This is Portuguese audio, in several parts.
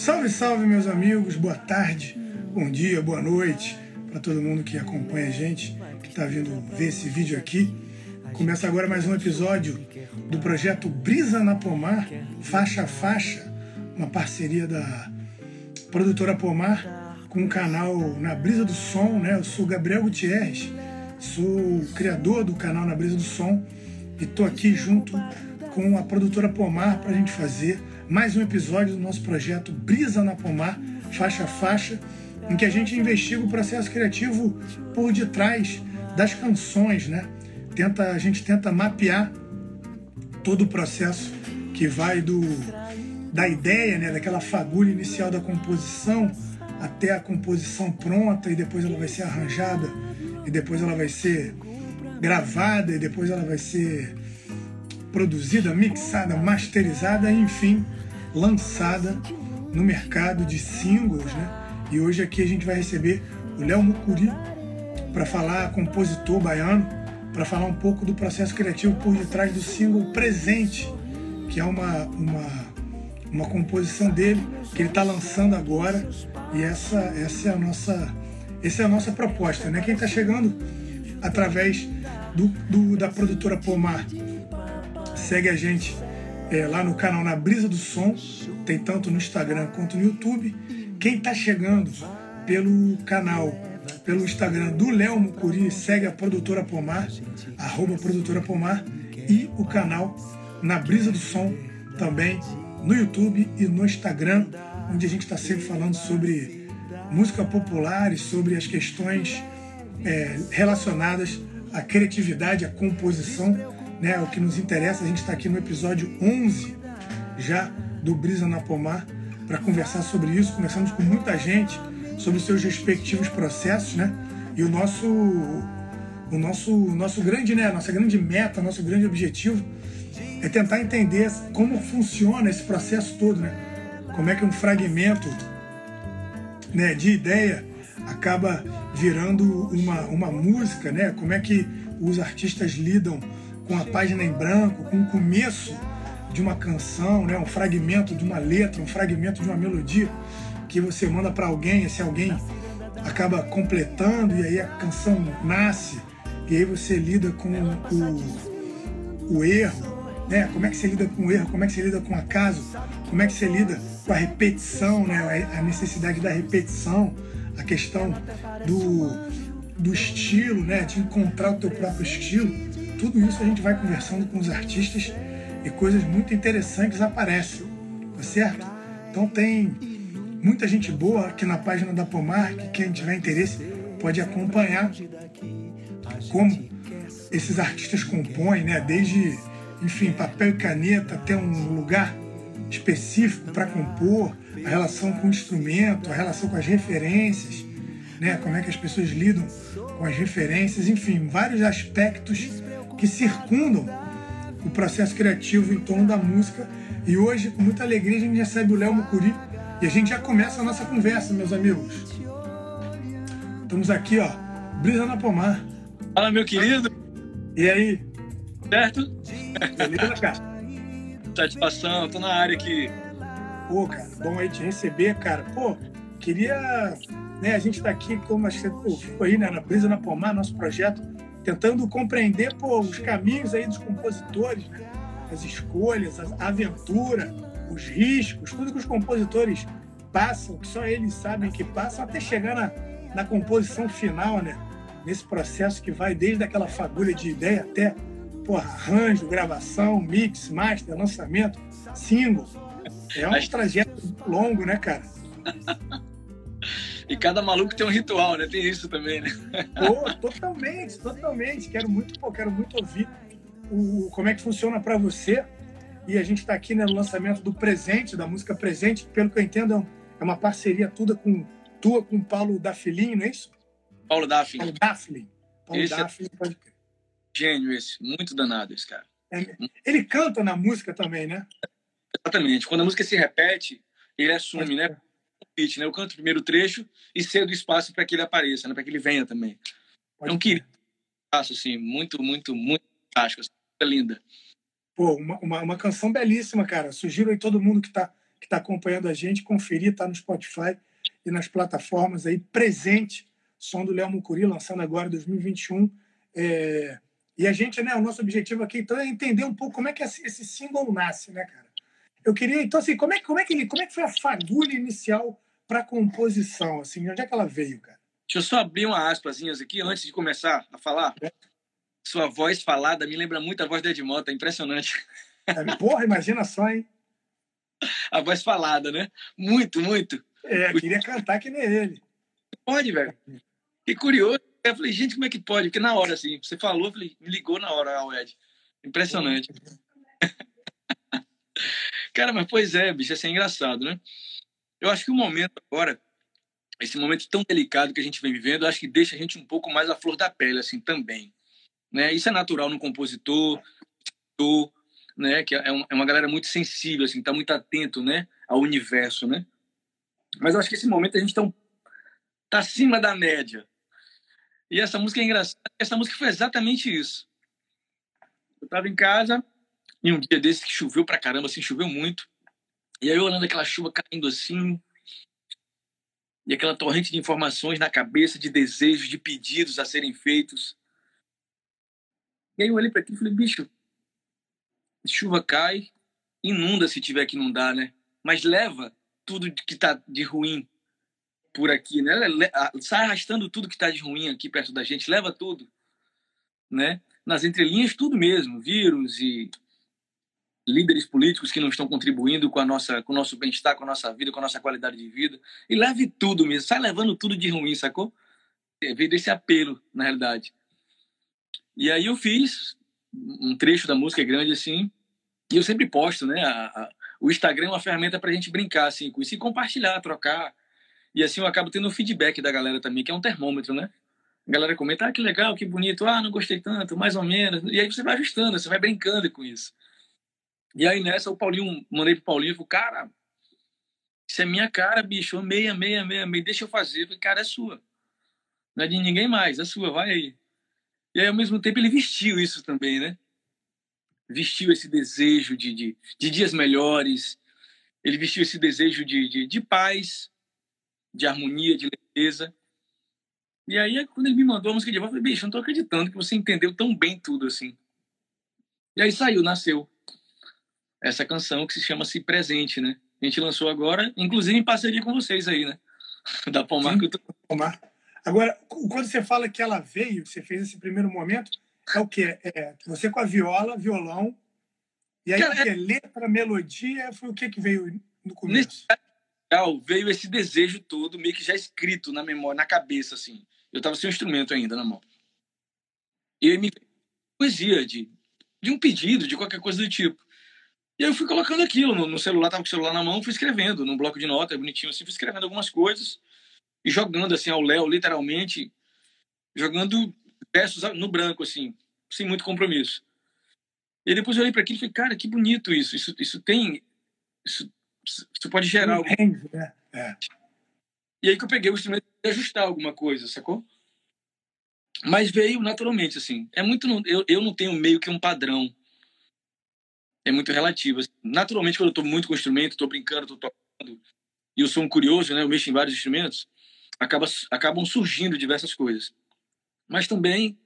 Salve, salve, meus amigos. Boa tarde, bom dia, boa noite para todo mundo que acompanha a gente, que está vindo ver esse vídeo aqui. Começa agora mais um episódio do projeto Brisa na Pomar, faixa a faixa, uma parceria da produtora Pomar com o canal Na Brisa do Som, né? Eu sou Gabriel Gutierrez, sou criador do canal Na Brisa do Som e tô aqui junto com a produtora Pomar para a gente fazer mais um episódio do nosso projeto Brisa na Pomar, faixa a faixa, em que a gente investiga o processo criativo por detrás das canções, né? Tenta, a gente tenta mapear todo o processo que vai do da ideia, né, daquela fagulha inicial da composição até a composição pronta e depois ela vai ser arranjada e depois ela vai ser gravada e depois ela vai ser produzida, mixada, masterizada, enfim, lançada no mercado de singles, né? E hoje aqui a gente vai receber o Léo Mucuri para falar, compositor baiano, para falar um pouco do processo criativo por detrás do single Presente, que é uma, uma, uma composição dele que ele está lançando agora. E essa, essa é a nossa essa é a nossa proposta, né? Quem está chegando através do, do, da produtora Pomar segue a gente é, lá no canal Na Brisa do Som, tem tanto no Instagram quanto no YouTube. Quem está chegando pelo canal, pelo Instagram do Léo Mucuri, segue a produtora Pomar, arroba produtora Pomar, e o canal Na Brisa do Som também no YouTube e no Instagram, onde a gente está sempre falando sobre música popular e sobre as questões é, relacionadas à criatividade, à composição né, o que nos interessa. A gente está aqui no episódio 11 já do Brisa na Pomar para conversar sobre isso. Conversamos com muita gente sobre seus respectivos processos, né? E o nosso o nosso nosso grande, né, nossa grande meta, nosso grande objetivo é tentar entender como funciona esse processo todo, né? Como é que um fragmento, né, de ideia acaba virando uma, uma música, né? Como é que os artistas lidam com a página em branco, com o começo de uma canção, né, um fragmento de uma letra, um fragmento de uma melodia que você manda para alguém, esse alguém acaba completando e aí a canção nasce e aí você lida com o, o erro, né? Como é que você lida com o erro? Como é que você lida com o acaso? Como é que você lida com a repetição, né? A necessidade da repetição, a questão do, do estilo, né? De encontrar o teu próprio estilo tudo isso a gente vai conversando com os artistas e coisas muito interessantes aparecem, tá certo? Então tem muita gente boa aqui na página da Pomar, que quem tiver interesse pode acompanhar como esses artistas compõem, né? Desde, enfim, papel e caneta até um lugar específico para compor, a relação com o instrumento, a relação com as referências, né? Como é que as pessoas lidam com as referências, enfim, vários aspectos que circundam o processo criativo em torno da música. E hoje, com muita alegria, a gente recebe o Léo Mucuri e a gente já começa a nossa conversa, meus amigos. Estamos aqui, ó, Brisa na Pomar. Fala, meu querido. E aí? Certo? Beleza, cara? Satisfação, tô na área aqui. Pô, cara, bom aí te receber, cara. Pô, queria. Né, a gente tá aqui, como acho que você ficou aí, né, na Brisa na Pomar, nosso projeto tentando compreender pô, os caminhos aí dos compositores, né? as escolhas, a aventura, os riscos, tudo que os compositores passam, que só eles sabem que passam, até chegar na, na composição final, né? Nesse processo que vai desde aquela fagulha de ideia até porra, arranjo, gravação, mix, master, lançamento, single. É um trajeto longo, né, cara? E cada maluco tem um ritual, né? Tem isso também, né? Pô, totalmente, totalmente. Quero muito, pô, quero muito ouvir o, como é que funciona para você. E a gente está aqui né, no lançamento do Presente, da música Presente, que, pelo que eu entendo, é uma parceria toda com tua com o Paulo Dafflin, não é isso? Paulo Dafflin. Paulo Dafflin. Paulo esse é... pode crer. Gênio esse, muito danado esse cara. É, ele canta na música também, né? Exatamente. Quando a música se repete, ele assume, né? Pitch, né? Eu canto o primeiro trecho e cedo espaço para que ele apareça, né? Para que ele venha também. Pode é um querido, assim, muito, muito, muito fantástico, assim, linda. Pô, uma, uma, uma, canção belíssima, cara. Sugiro aí todo mundo que está que está acompanhando a gente, conferir, está no Spotify e nas plataformas aí, presente, som do Léo Mucuri, lançando agora em 2021. É... E a gente, né, o nosso objetivo aqui, então, é entender um pouco como é que esse single nasce, né, cara? Eu queria, então, assim, como é, como é, que, como é que foi a fagulha inicial para a composição, assim, onde é que ela veio, cara? Deixa eu só abrir uma aspasinhas aqui antes de começar a falar. É. Sua voz falada me lembra muito a voz da Edmota, é impressionante. É, porra, imagina só, hein? A voz falada, né? Muito, muito. É, queria cantar que nem ele. Pode, velho. Que curioso. Eu falei, gente, como é que pode? Porque na hora, assim, você falou, eu falei, me ligou na hora, Ed. Impressionante. Cara, mas pois é, bicho, assim, é engraçado, né? Eu acho que o momento agora esse momento tão delicado que a gente vem vivendo, acho que deixa a gente um pouco mais à flor da pele, assim, também. Né? Isso é natural no compositor, né? Que é, é uma galera muito sensível, assim, tá muito atento, né? Ao universo, né? Mas eu acho que esse momento a gente tá, um, tá acima da média. E essa música é engraçada. Essa música foi exatamente isso. Eu tava em casa, em um dia desse que choveu pra caramba, assim, choveu muito. E aí eu olhando aquela chuva caindo assim, e aquela torrente de informações na cabeça, de desejos, de pedidos a serem feitos. E aí eu olhei para aquilo e falei, bicho, chuva cai, inunda se tiver que inundar, né? Mas leva tudo que está de ruim por aqui, né? Sai arrastando tudo que está de ruim aqui perto da gente, leva tudo, né? Nas entrelinhas, tudo mesmo, vírus e líderes políticos que não estão contribuindo com a nossa com o nosso bem-estar, com a nossa vida, com a nossa qualidade de vida. E leve tudo mesmo, sai levando tudo de ruim, sacou? É, veio desse apelo, na realidade. E aí eu fiz um trecho da música grande assim, e eu sempre posto, né? A, a, o Instagram é uma ferramenta para a gente brincar assim com isso e compartilhar, trocar. E assim eu acabo tendo o feedback da galera também, que é um termômetro, né? A galera comenta, ah, que legal, que bonito, ah, não gostei tanto, mais ou menos. E aí você vai ajustando, você vai brincando com isso. E aí nessa o Paulinho, mandei pro Paulinho, falei, cara, isso é minha cara, bicho, amei, amei, amei, amei, deixa eu fazer. Eu falei, cara, é sua. Não é de ninguém mais, é sua, vai aí. E aí, ao mesmo tempo, ele vestiu isso também, né? Vestiu esse desejo de, de, de dias melhores, ele vestiu esse desejo de, de, de paz, de harmonia, de leveza. E aí, quando ele me mandou a música de volta, eu falei, bicho, não tô acreditando que você entendeu tão bem tudo assim. E aí saiu, nasceu essa canção que se chama Se Presente, né? A gente lançou agora, inclusive em parceria com vocês aí, né? Da Pomar. Sim, Pomar. Agora, quando você fala que ela veio, você fez esse primeiro momento, é o quê? É, você com a viola, violão, e aí Cara, é... letra, melodia, foi o que que veio no começo? Nesse... veio esse desejo todo, meio que já escrito na memória, na cabeça, assim. Eu tava sem o instrumento ainda na mão. E aí me poesia de, de um pedido, de qualquer coisa do tipo. E aí eu fui colocando aquilo no, no, celular, tava com o celular na mão, fui escrevendo num bloco de notas, bonitinho assim, fui escrevendo algumas coisas e jogando assim ao Léo, literalmente, jogando versos no branco, assim, sem muito compromisso. E depois eu olhei para aquilo e falei, cara, que bonito isso, isso, isso tem, isso, isso pode gerar algo. Né? É. E aí que eu peguei o instrumento e ajustar alguma coisa, sacou? Mas veio naturalmente, assim. É muito. Eu, eu não tenho meio que um padrão é muito relativo. Assim. Naturalmente, quando eu estou muito com o instrumento, estou brincando, estou tocando, e eu sou um curioso, né? Eu mexo em vários instrumentos, acaba, acabam surgindo diversas coisas. Mas também,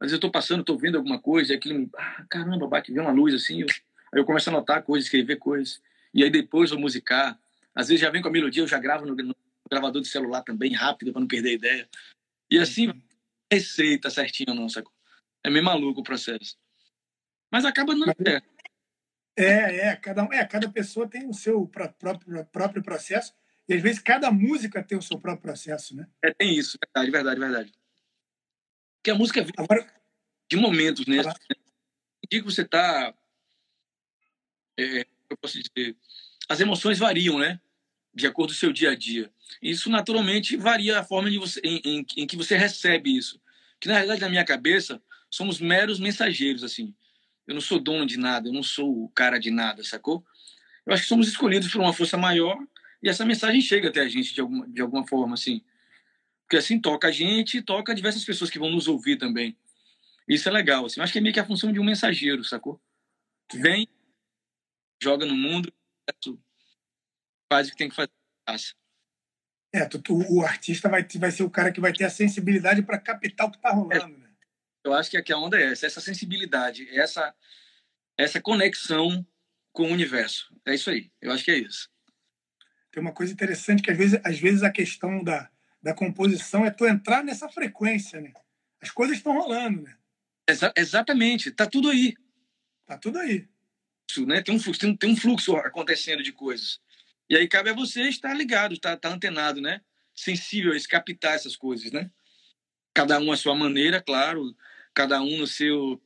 às vezes eu estou passando, estou vendo alguma coisa, e aquilo me... Ah, caramba, bate, vê uma luz assim, eu, aí eu começo a anotar coisas, escrever coisas, e aí depois vou musicar. Às vezes já vem com a melodia, eu já gravo no, no gravador de celular também, rápido, para não perder a ideia. E assim, receita certinho não, sacou? É meio maluco o processo. Mas acaba não certo. É, é, cada, é, cada pessoa tem o seu próprio, próprio processo e às vezes cada música tem o seu próprio processo, né? É, tem isso, verdade, verdade, verdade. Porque a música vem Agora, de momentos, né? Dia que você está, é, eu posso dizer, as emoções variam, né? De acordo com o seu dia a dia. Isso naturalmente varia a forma de você, em, em, em que você recebe isso. Que na realidade na minha cabeça somos meros mensageiros, assim. Eu não sou dono de nada, eu não sou o cara de nada, sacou? Eu acho que somos escolhidos por uma força maior e essa mensagem chega até a gente de alguma, de alguma forma, assim. Porque assim toca a gente e toca diversas pessoas que vão nos ouvir também. Isso é legal, assim. Eu acho que é meio que a função de um mensageiro, sacou? Vem, joga no mundo, faz o que tem que fazer. É, tu, tu, o artista vai, vai ser o cara que vai ter a sensibilidade para captar o que está rolando, é, né? Eu acho que aqui a onda é essa, essa sensibilidade, essa, essa conexão com o universo. É isso aí. Eu acho que é isso. Tem uma coisa interessante que às vezes, às vezes a questão da, da composição é tu entrar nessa frequência, né? As coisas estão rolando, né? Exa exatamente. Tá tudo aí. Tá tudo aí. Isso, né? Tem um fluxo, tem, tem um fluxo acontecendo de coisas. E aí cabe a você estar ligado, estar, estar antenado, né? Sensível a captar essas coisas, né? Cada um à sua maneira, claro. Cada um no seu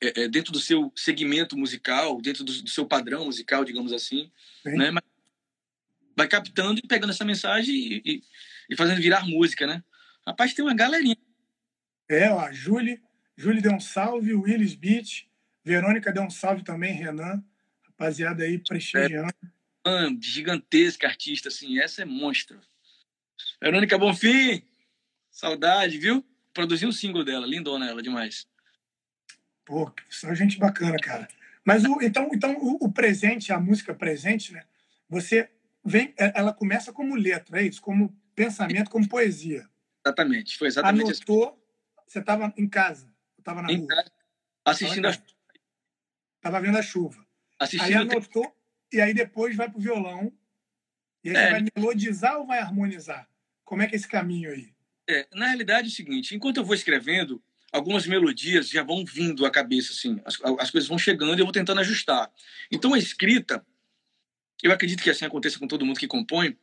é, é, dentro do seu segmento musical, dentro do, do seu padrão musical, digamos assim, Sim. né? Mas vai captando e pegando essa mensagem e, e, e, fazendo virar música, né? Rapaz, tem uma galerinha. É, ó, a Julie, Julie deu um salve, o Willis Beach, Verônica deu um salve também, Renan, rapaziada aí prestigiando. É, gigantesca artista, assim, essa é monstro. Verônica Bonfim, saudade, viu? Produziu um single dela, lindona ela demais. Pô, só gente bacana, cara. Mas o, então, então o, o, presente, a música presente, né? Você vem, é, ela começa como letra, é isso, como pensamento, como poesia. Exatamente, foi exatamente Anotou, assim. você estava em casa, estava na em rua. Casa, assistindo a Estava vendo a chuva. Assistindo aí anotou, e aí depois vai pro violão. E aí é. você vai melodizar ou vai harmonizar? Como é que é esse caminho aí? É, na realidade é o seguinte, enquanto eu vou escrevendo, algumas melodias já vão vindo à cabeça, assim, as, as coisas vão chegando e eu vou tentando ajustar. Então a escrita, eu acredito que assim aconteça com todo mundo que compõe,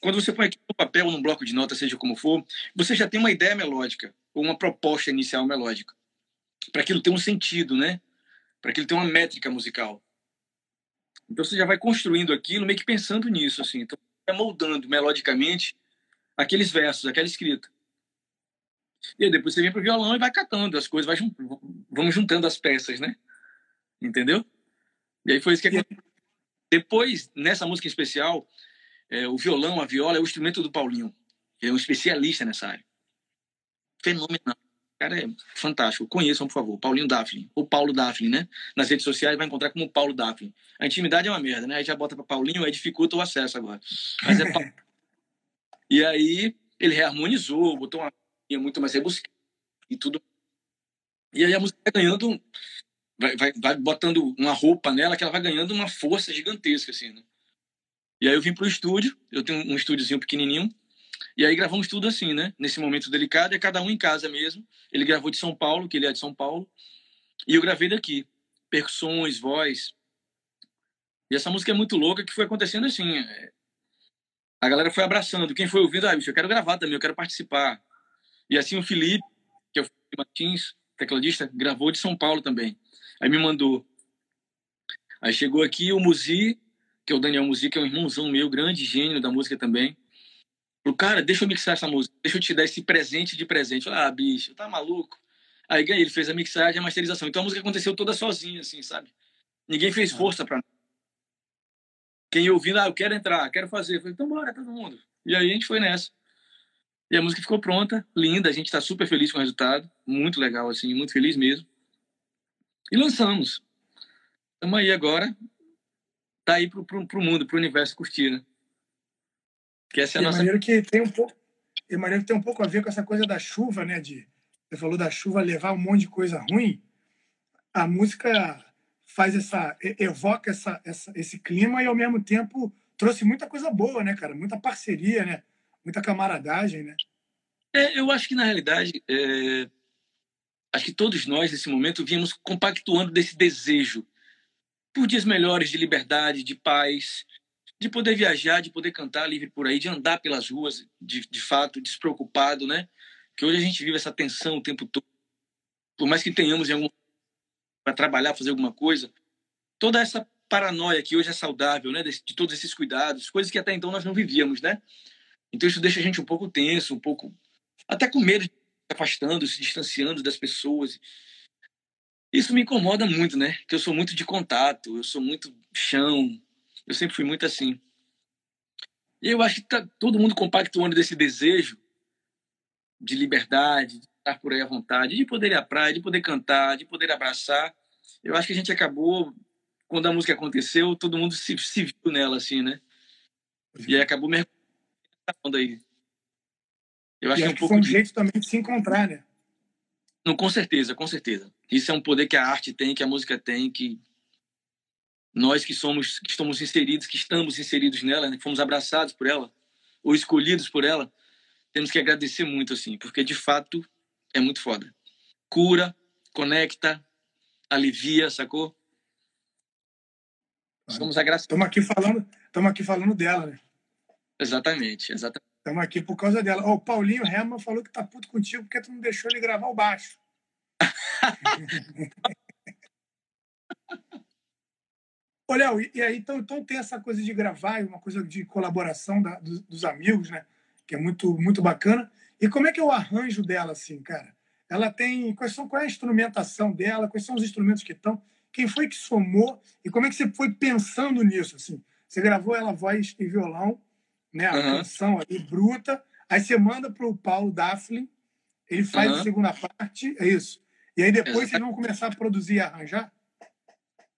quando você põe aqui no papel num bloco de notas, seja como for, você já tem uma ideia melódica, ou uma proposta inicial melódica, para aquilo ter um sentido, né? Para aquilo ter uma métrica musical. Então você já vai construindo aquilo meio que pensando nisso, assim. Então, moldando melodicamente aqueles versos, aquela escrita. E aí depois você vem pro violão e vai catando as coisas, vai jun... vamos juntando as peças, né? Entendeu? E aí foi isso que aconteceu. Depois, nessa música em especial, é, o violão, a viola é o instrumento do Paulinho. Ele é um especialista nessa área. Fenomenal. O cara é fantástico. Conheçam, por favor. Paulinho Daphne. Ou Paulo Daphne, né? Nas redes sociais vai encontrar como Paulo Daphne. A intimidade é uma merda, né? Aí já bota para Paulinho, aí dificulta o acesso agora. Mas é E aí ele reharmonizou, botou uma é muito mais rebuscada e tudo. E aí a música vai ganhando, vai, vai, vai botando uma roupa nela que ela vai ganhando uma força gigantesca, assim, né? E aí eu vim pro estúdio, eu tenho um estúdiozinho pequenininho, e aí gravamos tudo assim, né? Nesse momento delicado, é cada um em casa mesmo. Ele gravou de São Paulo, que ele é de São Paulo, e eu gravei daqui. Percussões, voz. E essa música é muito louca, que foi acontecendo assim. É... A galera foi abraçando. Quem foi ouvindo, ah, bicho, eu quero gravar também, eu quero participar. E assim o Felipe, que é o Felipe Martins, tecladista, gravou de São Paulo também. Aí me mandou. Aí chegou aqui o Muzi, que é o Daniel Muzi, que é um irmãozão meu, grande gênio da música também. Falou, cara, deixa eu mixar essa música, deixa eu te dar esse presente de presente. Falei, ah, bicho, tá maluco? Aí ganhei, ele fez a mixagem e a masterização. Então a música aconteceu toda sozinha, assim, sabe? Ninguém fez ah. força pra Quem ouvindo, ah, eu quero entrar, quero fazer. Eu falei, então bora, todo mundo. E aí a gente foi nessa. E a música ficou pronta, linda, a gente está super feliz com o resultado, muito legal, assim, muito feliz mesmo. E lançamos. Estamos aí agora, tá aí pro, pro, pro mundo, pro universo curtir, né? Que essa é a e nossa... maneiro que tem um pouco, e maneiro que tem um pouco a ver com essa coisa da chuva, né, de você falou da chuva levar um monte de coisa ruim. A música faz essa evoca essa, essa esse clima e ao mesmo tempo trouxe muita coisa boa, né, cara? Muita parceria, né? muita camaradagem, né? É, eu acho que, na realidade, é... acho que todos nós, nesse momento, vínhamos compactuando desse desejo por dias melhores de liberdade, de paz, de poder viajar, de poder cantar livre por aí, de andar pelas ruas, de, de fato, despreocupado, né? Que hoje a gente vive essa tensão o tempo todo. Por mais que tenhamos em algum para trabalhar, fazer alguma coisa, toda essa paranoia que hoje é saudável, né? De, de todos esses cuidados, coisas que até então nós não vivíamos, né? Então isso deixa a gente um pouco tenso, um pouco até com medo de se afastando, se distanciando das pessoas. Isso me incomoda muito, né? Que eu sou muito de contato, eu sou muito chão, eu sempre fui muito assim. E eu acho que tá todo mundo compactuando desse desejo de liberdade, de estar por aí à vontade, de poder ir à praia, de poder cantar, de poder abraçar. Eu acho que a gente acabou, quando a música aconteceu, todo mundo se, se viu nela, assim, né? E aí acabou mergulhando aí. Eu acho, que, é um pouco foi um de... jeito também de se encontrar, né? Não, com certeza, com certeza. Isso é um poder que a arte tem, que a música tem, que nós que somos, que estamos inseridos, que estamos inseridos nela, né, que fomos abraçados por ela ou escolhidos por ela, temos que agradecer muito assim, porque de fato é muito foda. Cura, conecta, alivia, sacou? Somos agraciados. Estamos aqui falando, estamos aqui falando dela, né? Exatamente, exatamente. Estamos aqui por causa dela. Oh, o Paulinho Herman falou que tá puto contigo porque tu não deixou ele gravar o baixo. Olha, e aí então, então tem essa coisa de gravar, uma coisa de colaboração da, dos, dos, amigos, né? Que é muito, muito bacana. E como é que é o arranjo dela, assim, cara? Ela tem. Quais são, qual é a instrumentação dela? Quais são os instrumentos que estão? Quem foi que somou? E como é que você foi pensando nisso? Assim? Você gravou ela voz e violão, né, a uhum. canção ali bruta, aí você manda para o Paulo Daphne, ele faz uhum. a segunda parte, é isso. E aí depois vocês vão começar a produzir e arranjar?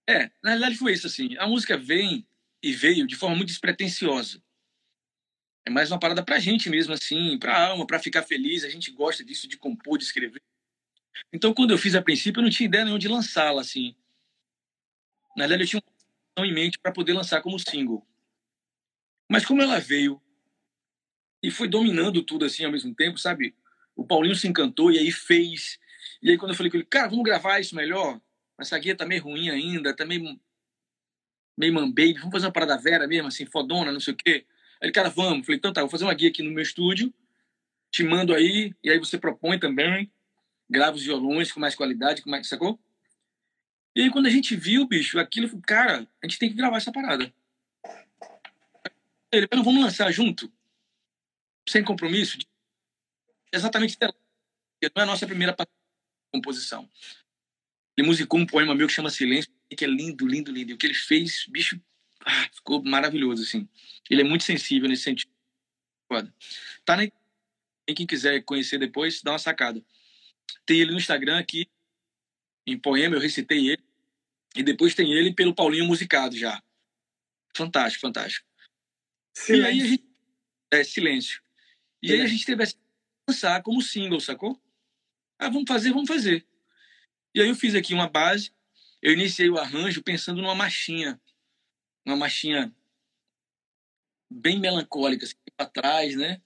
É, na realidade foi isso, assim. A música vem e veio de forma muito despretensiosa. É mais uma parada pra gente mesmo, assim, pra alma, pra ficar feliz. A gente gosta disso, de compor, de escrever. Então, quando eu fiz a princípio, eu não tinha ideia nenhuma de lançá-la, assim. Na realidade, eu tinha uma em mente para poder lançar como single. Mas como ela veio e foi dominando tudo assim ao mesmo tempo, sabe? O Paulinho se encantou e aí fez. E aí quando eu falei com ele, cara, vamos gravar isso melhor? Essa guia tá meio ruim ainda, tá meio, meio mambaby, vamos fazer uma parada vera mesmo, assim, fodona, não sei o quê. Aí ele, cara, vamos. Falei, então tá, vou fazer uma guia aqui no meu estúdio, te mando aí, e aí você propõe também, grava os violões com mais qualidade, com mais, sacou? E aí quando a gente viu, bicho, aquilo, cara, a gente tem que gravar essa parada. Ele, mas vamos lançar junto? Sem compromisso? Exatamente, não é a nossa primeira composição. Ele musicou um poema meu que chama Silêncio, que é lindo, lindo, lindo. E o que ele fez, bicho, ah, ficou maravilhoso, assim. Ele é muito sensível nesse sentido. Foda. Tá na... Quem quiser conhecer depois, dá uma sacada. Tem ele no Instagram aqui, em poema, eu recitei ele. E depois tem ele pelo Paulinho Musicado já. Fantástico, fantástico. Silêncio. E aí a gente. É, silêncio. E aí a gente teve a lançar como single, sacou? Ah, vamos fazer, vamos fazer. E aí eu fiz aqui uma base, eu iniciei o arranjo pensando numa marchinha, uma marchinha bem melancólica, assim, para trás, né?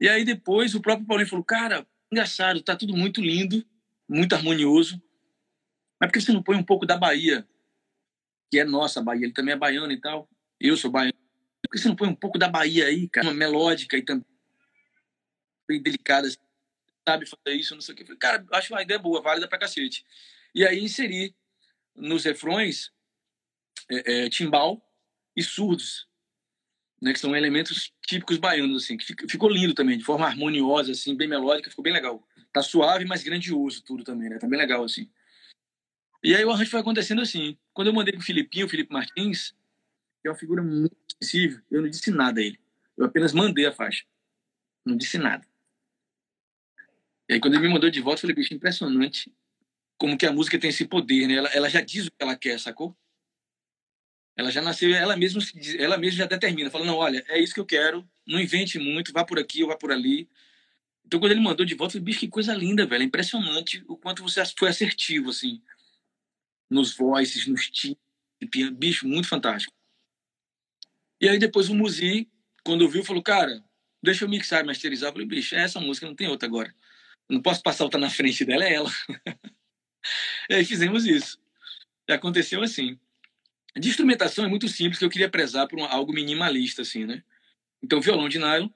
E aí depois o próprio Paulinho falou, cara, engraçado, tá tudo muito lindo, muito harmonioso, mas por que você não põe um pouco da Bahia, que é nossa Bahia, ele também é baiano e tal, eu sou baiano, por que você não põe um pouco da Bahia aí, cara, uma melódica e também bem delicada, assim, sabe fazer isso, não sei o que. Falei, cara, acho uma ideia boa, válida pra cacete. E aí inseri nos refrões é, é, timbal e surdos, né, que são elementos típicos baianos, assim, que ficou lindo também, de forma harmoniosa, assim, bem melódica, ficou bem legal. Tá suave, mas grandioso tudo também, né? Tá bem legal, assim. E aí o arranjo foi acontecendo assim. Quando eu mandei pro Filipinho, o Felipe Martins, que é uma figura muito sensível, eu não disse nada a ele. Eu apenas mandei a faixa. Não disse nada. E aí, quando ele me mandou de volta, eu falei, bicho, impressionante como que a música tem esse poder, né? Ela, ela já diz o que ela quer, sacou? Ela já nasceu, ela mesma, ela mesma já determina, fala, não, olha, é isso que eu quero, não invente muito, vá por aqui ou vá por ali. Então, quando ele mandou de volta, eu falei, bicho, que coisa linda, velho, é impressionante o quanto você foi assertivo, assim, nos voices, nos timbres, bicho, muito fantástico. E aí, depois o Muzi, quando ouviu, falou, cara, deixa eu mixar e masterizar. Eu falei, bicho, é essa música, não tem outra agora não posso passar outra na frente dela, é ela. e aí fizemos isso. E aconteceu assim. De instrumentação é muito simples, que eu queria prezar por um, algo minimalista, assim, né? Então, violão de nylon,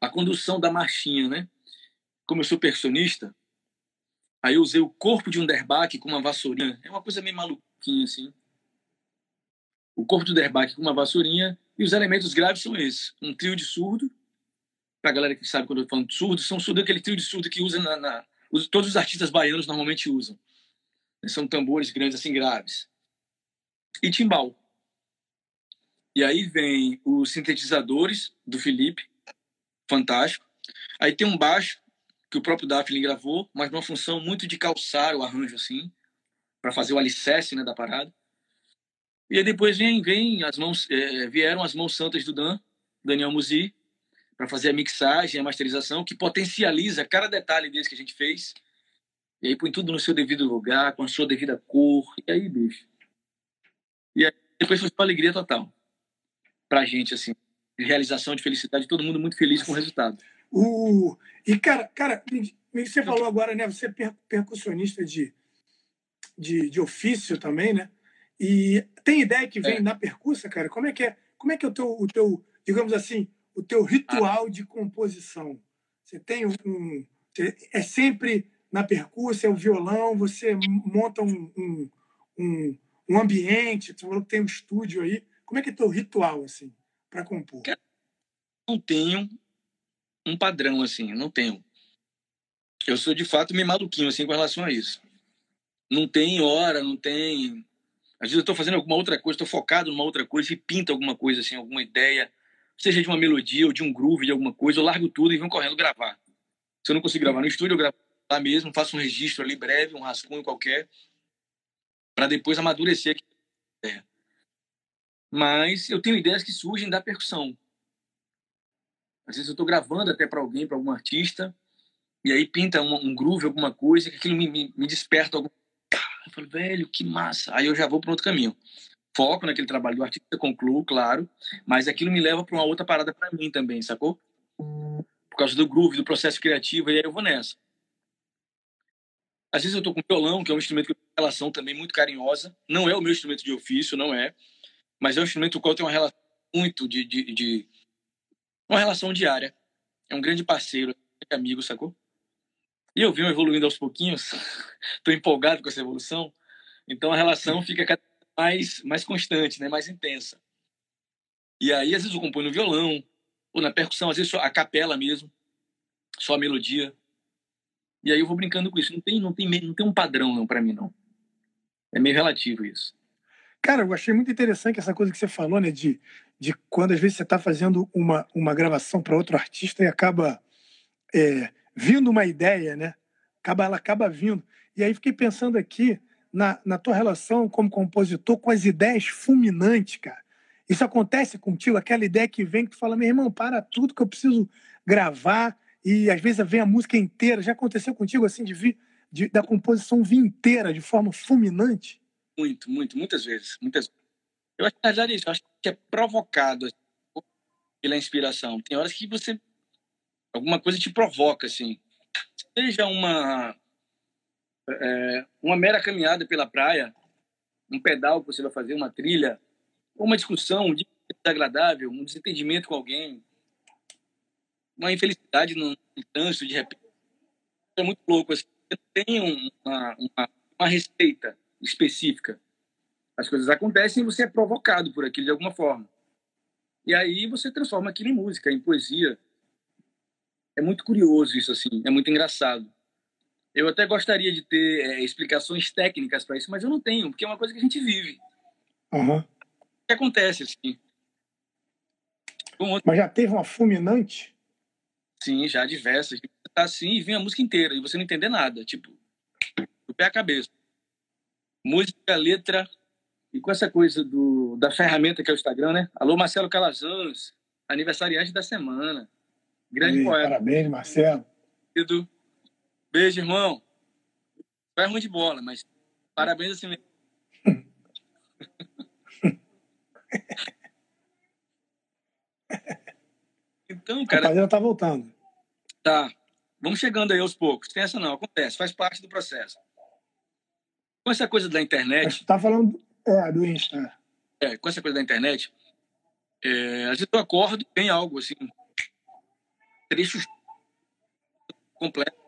a condução da marchinha, né? Como eu sou percussionista, aí eu usei o corpo de um derbaque com uma vassourinha. É uma coisa meio maluquinha, assim. O corpo do derbaque com uma vassourinha e os elementos graves são esses. Um trio de surdo, para a galera que sabe quando eu falando de surdo, são surdo aquele trio de surdo que usa na, na, todos os artistas baianos normalmente usam. São tambores grandes assim graves. E timbal. E aí vem os sintetizadores do Felipe, fantástico. Aí tem um baixo que o próprio Daphne gravou, mas numa função muito de calçar o arranjo assim, para fazer o alicerce né, da parada. E aí depois vem, vem as mãos, é, vieram as mãos santas do Dan, Daniel Muzi, para fazer a mixagem, a masterização, que potencializa cada detalhe desse que a gente fez. E aí põe tudo no seu devido lugar, com a sua devida cor. E aí, bicho. E aí depois foi uma alegria total. Pra gente, assim. Realização, de felicidade, todo mundo muito feliz com o resultado. O... E, cara, cara, você falou agora, né? Você é percussionista de, de, de ofício também, né? E tem ideia que vem é. na percussa, cara? Como é que é? Como é que é o teu, o teu digamos assim, o teu ritual de composição? Você tem um. É sempre na percussa, é o violão, você monta um, um, um, um ambiente, você falou que tem um estúdio aí. Como é que é teu ritual, assim, para compor? Não tenho um padrão, assim, não tenho. Eu sou, de fato, meio maluquinho, assim, com relação a isso. Não tem hora, não tem... Às vezes eu estou fazendo alguma outra coisa, estou focado numa outra coisa e pinto alguma coisa, assim, alguma ideia, seja de uma melodia ou de um groove, de alguma coisa, eu largo tudo e venho correndo gravar. Se eu não consigo gravar no estúdio, eu gravo lá mesmo, faço um registro ali breve, um rascunho qualquer, para depois amadurecer aqui. É. Mas eu tenho ideias que surgem da percussão. Às vezes eu estou gravando até para alguém, para algum artista, e aí pinta um, um, groove, alguma coisa, que aquilo me, me, me desperta algum. Eu falo, velho, que massa. Aí eu já vou para outro caminho foco naquele trabalho do artista, concluo, claro, mas aquilo me leva para uma outra parada para mim também, sacou? Por causa do groove, do processo criativo, e aí eu vou nessa. Às vezes eu tô com violão, que é um instrumento que eu tenho uma relação também muito carinhosa. Não é o meu instrumento de ofício, não é, mas é um instrumento com o qual eu tenho uma relação muito de, de, de uma relação diária. É um grande parceiro, é amigo, sacou? E eu venho evoluindo aos pouquinhos. Estou empolgado com essa evolução. Então a relação fica cada mais, mais constante, né? mais intensa. E aí, às vezes, eu componho no violão, ou na percussão, às vezes a capela mesmo, só a melodia. E aí eu vou brincando com isso. Não tem, não tem, não tem um padrão, não, para mim, não. É meio relativo isso. Cara, eu achei muito interessante essa coisa que você falou, né? De, de quando às vezes você está fazendo uma, uma gravação para outro artista e acaba é, vindo uma ideia, né? Acaba, ela acaba vindo. E aí fiquei pensando aqui na, na tua relação como compositor com as ideias fulminantes, cara. Isso acontece contigo, aquela ideia que vem que tu fala, meu irmão, para tudo que eu preciso gravar, e às vezes vem a música inteira. Já aconteceu contigo assim, de, vir, de da composição vir inteira, de forma fulminante? Muito, muito, muitas vezes. Muitas Eu acho que, na verdade, isso, eu acho que é provocado assim, pela inspiração. Tem horas que você. Alguma coisa te provoca, assim. Seja uma é, uma mera caminhada pela praia, um pedal que você vai fazer, uma trilha, uma discussão, um desagradável, um desentendimento com alguém, uma infelicidade no, no trânsito, de repente. É muito louco. Assim. Você tem uma, uma, uma receita específica. As coisas acontecem e você é provocado por aquilo de alguma forma. E aí você transforma aquilo em música, em poesia. É muito curioso isso, assim. É muito engraçado. Eu até gostaria de ter é, explicações técnicas para isso, mas eu não tenho, porque é uma coisa que a gente vive. Uhum. O que acontece, assim. Mas já teve uma fulminante? Sim, já diversas. Tá assim e vem a música inteira e você não entender nada, tipo, do pé à cabeça. Música, letra, e com essa coisa do, da ferramenta que é o Instagram, né? Alô, Marcelo Calazans, aniversariante da semana. Grande poeta. Parabéns, Marcelo. Beijo, irmão. Foi ruim de bola, mas parabéns assim mesmo. então, cara. A tá voltando. Tá. Vamos chegando aí aos poucos. Tem essa não, acontece, faz parte do processo. Com essa coisa da internet. Tá falando é, do Insta. É, com essa coisa da internet, é, às vezes eu acordo e tem algo assim, trechos completos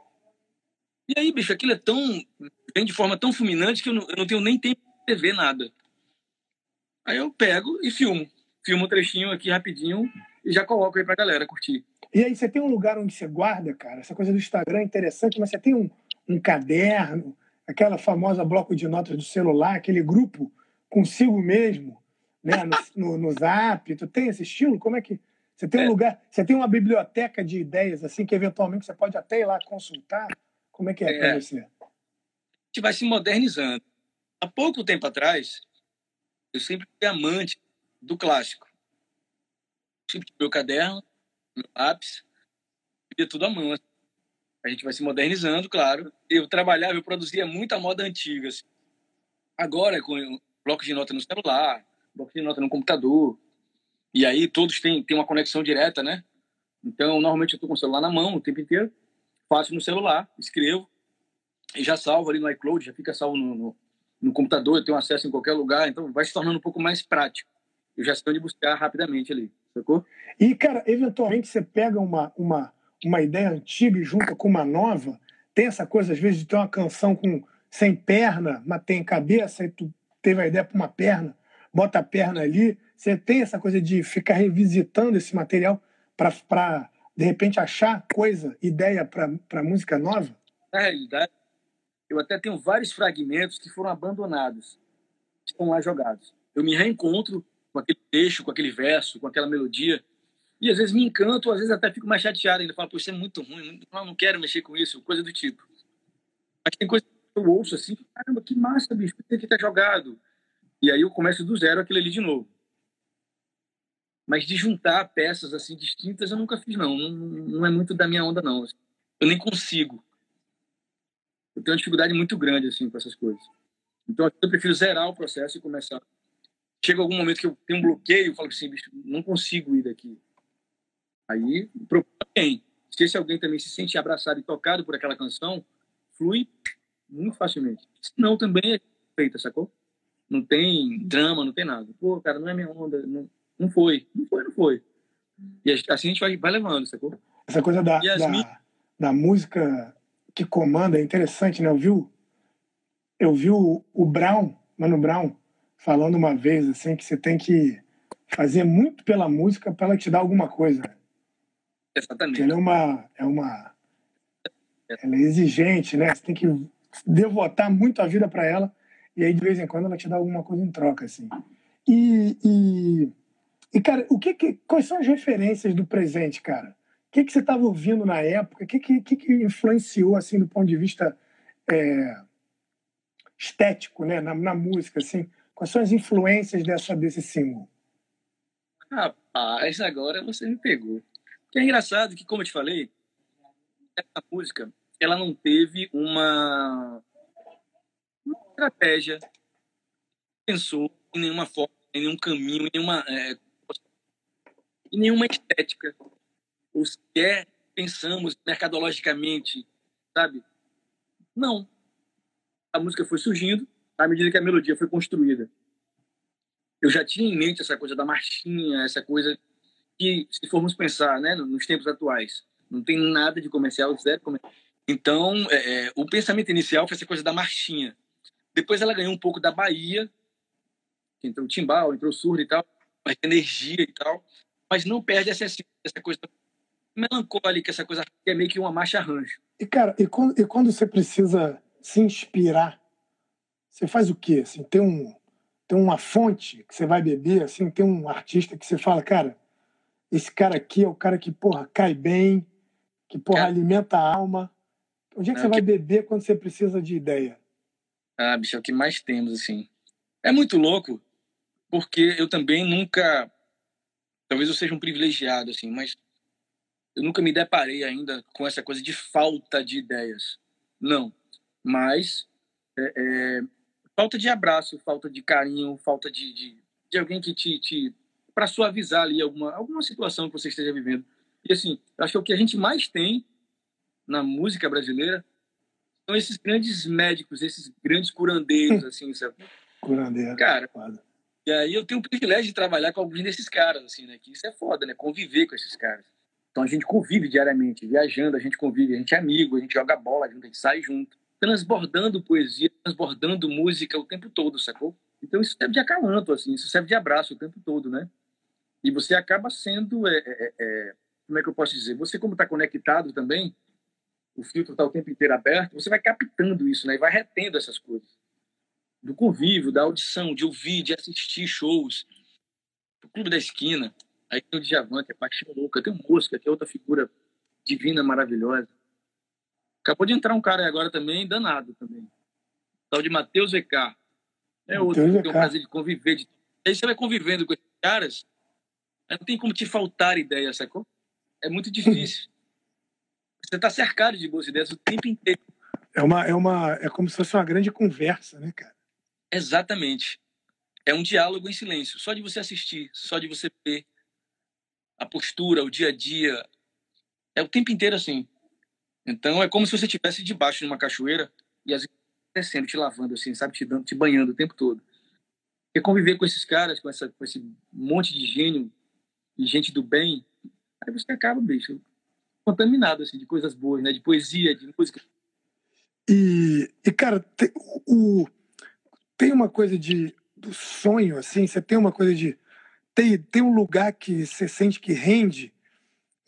e aí, bicho, aquilo é tão. vem de forma tão fulminante que eu não, eu não tenho nem tempo de ver nada. Aí eu pego e filmo. Filmo um trechinho aqui rapidinho e já coloco aí pra galera curtir. E aí, você tem um lugar onde você guarda, cara? Essa coisa do Instagram é interessante, mas você tem um, um caderno, aquela famosa bloco de notas do celular, aquele grupo consigo mesmo, né? No, no, no zap. Tu tem esse estilo? Como é que. Você tem um é. lugar, você tem uma biblioteca de ideias assim que eventualmente você pode até ir lá consultar? Como é que é, é para você? A gente vai se modernizando. Há pouco tempo atrás, eu sempre fui amante do clássico. Tive meu caderno, meu lápis, via tudo à mão. Assim. A gente vai se modernizando, claro. Eu trabalhava, eu produzia muita moda antiga. Assim. Agora, com bloco de nota no celular, bloco de nota no computador, e aí todos têm, têm uma conexão direta, né? Então, normalmente eu estou com o celular na mão o tempo inteiro, faço no celular, escrevo, e já salvo ali no iCloud, já fica salvo no, no, no computador, eu tenho acesso em qualquer lugar, então vai se tornando um pouco mais prático. Eu já sei onde buscar rapidamente ali, sacou? E, cara, eventualmente você pega uma, uma, uma ideia antiga e junta com uma nova, tem essa coisa, às vezes, de ter uma canção com sem perna, mas tem cabeça, e tu teve a ideia para uma perna, bota a perna ali. Você tem essa coisa de ficar revisitando esse material para, de repente, achar coisa, ideia para música nova? Na realidade, eu até tenho vários fragmentos que foram abandonados, estão lá jogados. Eu me reencontro com aquele texto, com aquele verso, com aquela melodia, e às vezes me encanto, às vezes até fico mais chateado ainda. Falo, isso é muito ruim, não, não quero mexer com isso, coisa do tipo. Mas tem coisa que eu ouço assim, caramba, que massa, bicho, tem que estar jogado. E aí eu começo do zero aquilo ali de novo. Mas de juntar peças assim distintas eu nunca fiz, não. Não, não é muito da minha onda, não. Eu nem consigo eu tenho uma dificuldade muito grande assim com essas coisas. Então eu prefiro zerar o processo e começar. Chega algum momento que eu tenho um bloqueio, eu falo assim, bicho, não consigo ir daqui. Aí procura alguém. Se esse alguém também se sente abraçado e tocado por aquela canção, flui muito facilmente. Senão também é feita, sacou? Não tem drama, não tem nada. Pô, cara, não é minha onda, não, não foi. Não foi, não foi. E assim a gente vai, vai levando, sacou? Essa coisa da, da, da música que comanda é interessante, né? Eu vi, eu vi o, o Brown, Mano Brown, falando uma vez assim que você tem que fazer muito pela música para ela te dar alguma coisa. Exatamente. Ela é uma, é uma, ela é exigente, né? Você tem que devotar muito a vida para ela e aí de vez em quando ela te dá alguma coisa em troca, assim. E, e, e cara, o que, que quais são as referências do presente, cara? O que, que você estava ouvindo na época? O que, que, que, influenciou, assim, do ponto de vista é, estético, né? Na, na, música, assim? Quais são as influências dessa, desse single? Rapaz, agora você me pegou. Que é engraçado que, como eu te falei, essa música, ela não teve uma, uma estratégia, pensou em nenhuma forma, em nenhum caminho, em nenhuma, é, em nenhuma estética ou sequer pensamos mercadologicamente, sabe? Não. A música foi surgindo à medida que a melodia foi construída. Eu já tinha em mente essa coisa da marchinha, essa coisa que, se formos pensar, né, nos tempos atuais, não tem nada de comercial, zero comercial. Então, é, é, o pensamento inicial foi essa coisa da marchinha. Depois ela ganhou um pouco da Bahia, entrou o timbal, entrou o surdo e tal, mais energia e tal, mas não perde essa, essa coisa melancólica, essa coisa que é meio que uma marcha arranjo. E, cara, e quando, e quando você precisa se inspirar, você faz o quê? Assim, tem, um, tem uma fonte que você vai beber, assim, tem um artista que você fala, cara, esse cara aqui é o cara que, porra, cai bem, que, porra, alimenta a alma. Onde é que é você vai beber quando você precisa de ideia? Ah, bicho, é o que mais temos, assim. É muito louco, porque eu também nunca... Talvez eu seja um privilegiado, assim, mas eu nunca me deparei ainda com essa coisa de falta de ideias. Não. Mas é, é, falta de abraço, falta de carinho, falta de, de, de alguém que te. te para suavizar ali alguma, alguma situação que você esteja vivendo. E assim, acho que o que a gente mais tem na música brasileira são esses grandes médicos, esses grandes curandeiros, assim, sabe? Curandeiro. Cara, e aí eu tenho o privilégio de trabalhar com alguns desses caras, assim, né? Que isso é foda, né? Conviver com esses caras. Então a gente convive diariamente, viajando, a gente convive, a gente é amigo, a gente joga bola junto, a gente sai junto, transbordando poesia, transbordando música o tempo todo, sacou? Então isso serve de acalanto, assim, isso serve de abraço o tempo todo, né? E você acaba sendo, é, é, é, como é que eu posso dizer? Você como está conectado também, o filtro está o tempo inteiro aberto, você vai captando isso, né? E vai retendo essas coisas. Do convívio, da audição, de ouvir, de assistir shows. O Clube da Esquina, Aí tem o Djavan, que é paixão louca. Tem o Mosca, que é outra figura divina, maravilhosa. Acabou de entrar um cara aí agora também, danado também. Tal de Matheus VK. É outro que tem o prazer de conviver, de Aí você vai convivendo com esses caras, não tem como te faltar ideia, sacou? É muito difícil. Você está cercado de boas ideias o tempo inteiro. É uma, é uma, é como se fosse uma grande conversa, né, cara? Exatamente. É um diálogo em silêncio. Só de você assistir, só de você ver a postura, o dia a dia, é o tempo inteiro assim. Então é como se você estivesse debaixo de uma cachoeira e as descendo, te lavando assim, sabe, te dando, te banhando o tempo todo. E conviver com esses caras, com essa, com esse monte de gênio e gente do bem, aí você acaba, bicho, contaminado assim de coisas boas, né, de poesia, de música. E, e cara, tem, o, tem uma coisa de do sonho assim, você tem uma coisa de tem, tem um lugar que você sente que rende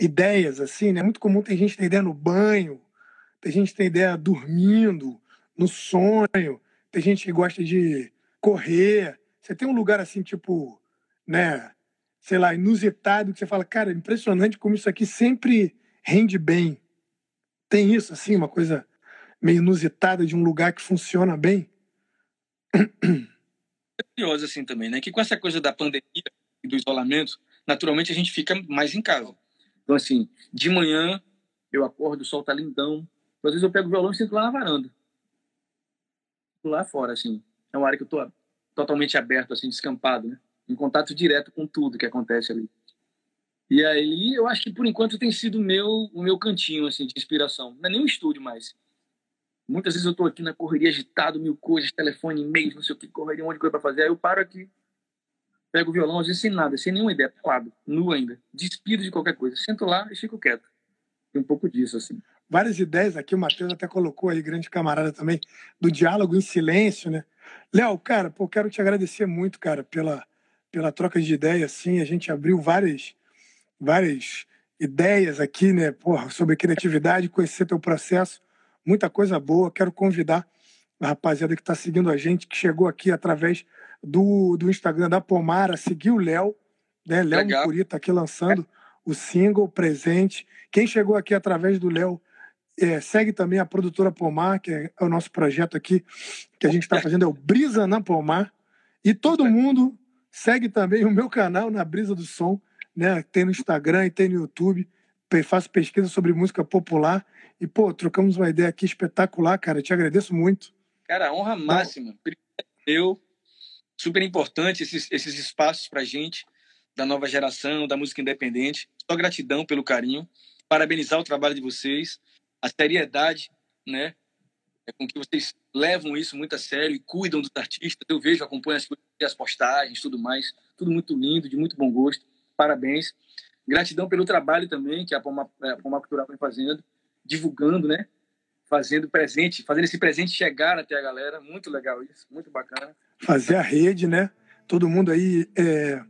ideias, assim, né? É muito comum tem gente tem ideia no banho, tem gente tem ideia dormindo, no sonho, tem gente que gosta de correr. Você tem um lugar assim, tipo, né? Sei lá, inusitado, que você fala, cara, impressionante como isso aqui sempre rende bem. Tem isso, assim, uma coisa meio inusitada de um lugar que funciona bem? É curioso assim também, né? Que com essa coisa da pandemia e do isolamento, naturalmente a gente fica mais em casa. Então, assim, de manhã eu acordo, o sol tá lindão. Às vezes eu pego o violão e sinto lá na varanda. Lá fora, assim. É uma área que eu tô totalmente aberto, assim, descampado, né? Em contato direto com tudo que acontece ali. E aí, eu acho que por enquanto tem sido meu, o meu cantinho, assim, de inspiração. Não é nem um estúdio mais. Muitas vezes eu tô aqui na correria agitado, mil coisas, telefone, e-mails, não sei o que, correria, um monte de coisa para fazer. Aí eu paro aqui, pego o violão, às vezes sem nada, sem nenhuma ideia, pelado, nu ainda, despido de qualquer coisa. Sento lá e fico quieto. Tem um pouco disso, assim. Várias ideias aqui, o Matheus até colocou aí, grande camarada também, do diálogo em silêncio, né? Léo, cara, pô, quero te agradecer muito, cara, pela, pela troca de ideias, assim, a gente abriu várias, várias ideias aqui, né, porra, sobre criatividade, conhecer teu processo, muita coisa boa, quero convidar a rapaziada que está seguindo a gente, que chegou aqui através do, do Instagram da Pomara, seguir o Léo, né? Léo Mucuri está aqui lançando o single presente. Quem chegou aqui através do Léo, é, segue também a produtora Pomar, que é o nosso projeto aqui, que a gente está fazendo, é o Brisa na Pomar. E todo mundo segue também o meu canal na Brisa do Som, né? Tem no Instagram e tem no YouTube. Faço pesquisa sobre música popular. E, pô, trocamos uma ideia aqui espetacular, cara. Te agradeço muito. Cara, honra máxima. Eu, super importante esses, esses espaços para gente, da nova geração, da música independente. Só gratidão pelo carinho. Parabenizar o trabalho de vocês, a seriedade, né? É com que vocês levam isso muito a sério e cuidam dos artistas. Eu vejo, acompanho as, as postagens, tudo mais. Tudo muito lindo, de muito bom gosto. Parabéns. Gratidão pelo trabalho também que a Pomar, a Pomar Cultural vem fazendo, divulgando, né? fazendo presente, fazendo esse presente chegar até a galera. Muito legal isso, muito bacana. Fazer a rede, né? Todo mundo aí é,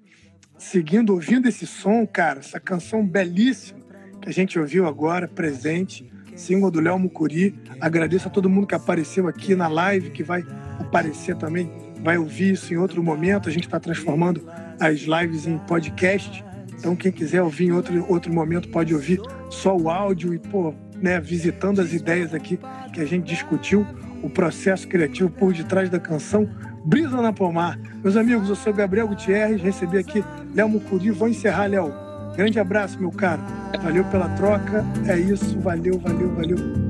seguindo, ouvindo esse som, cara, essa canção belíssima que a gente ouviu agora, presente, single do Léo Mucuri. Agradeço a todo mundo que apareceu aqui na live, que vai aparecer também, vai ouvir isso em outro momento. A gente está transformando as lives em podcast. Então, quem quiser ouvir em outro, outro momento, pode ouvir só o áudio e, pô, né, visitando as ideias aqui que a gente discutiu, o processo criativo por detrás da canção Brisa na Pomar. Meus amigos, eu sou Gabriel Gutierrez, recebi aqui Léo Mucuri. Vou encerrar, Léo. Grande abraço, meu caro. Valeu pela troca. É isso. Valeu, valeu, valeu.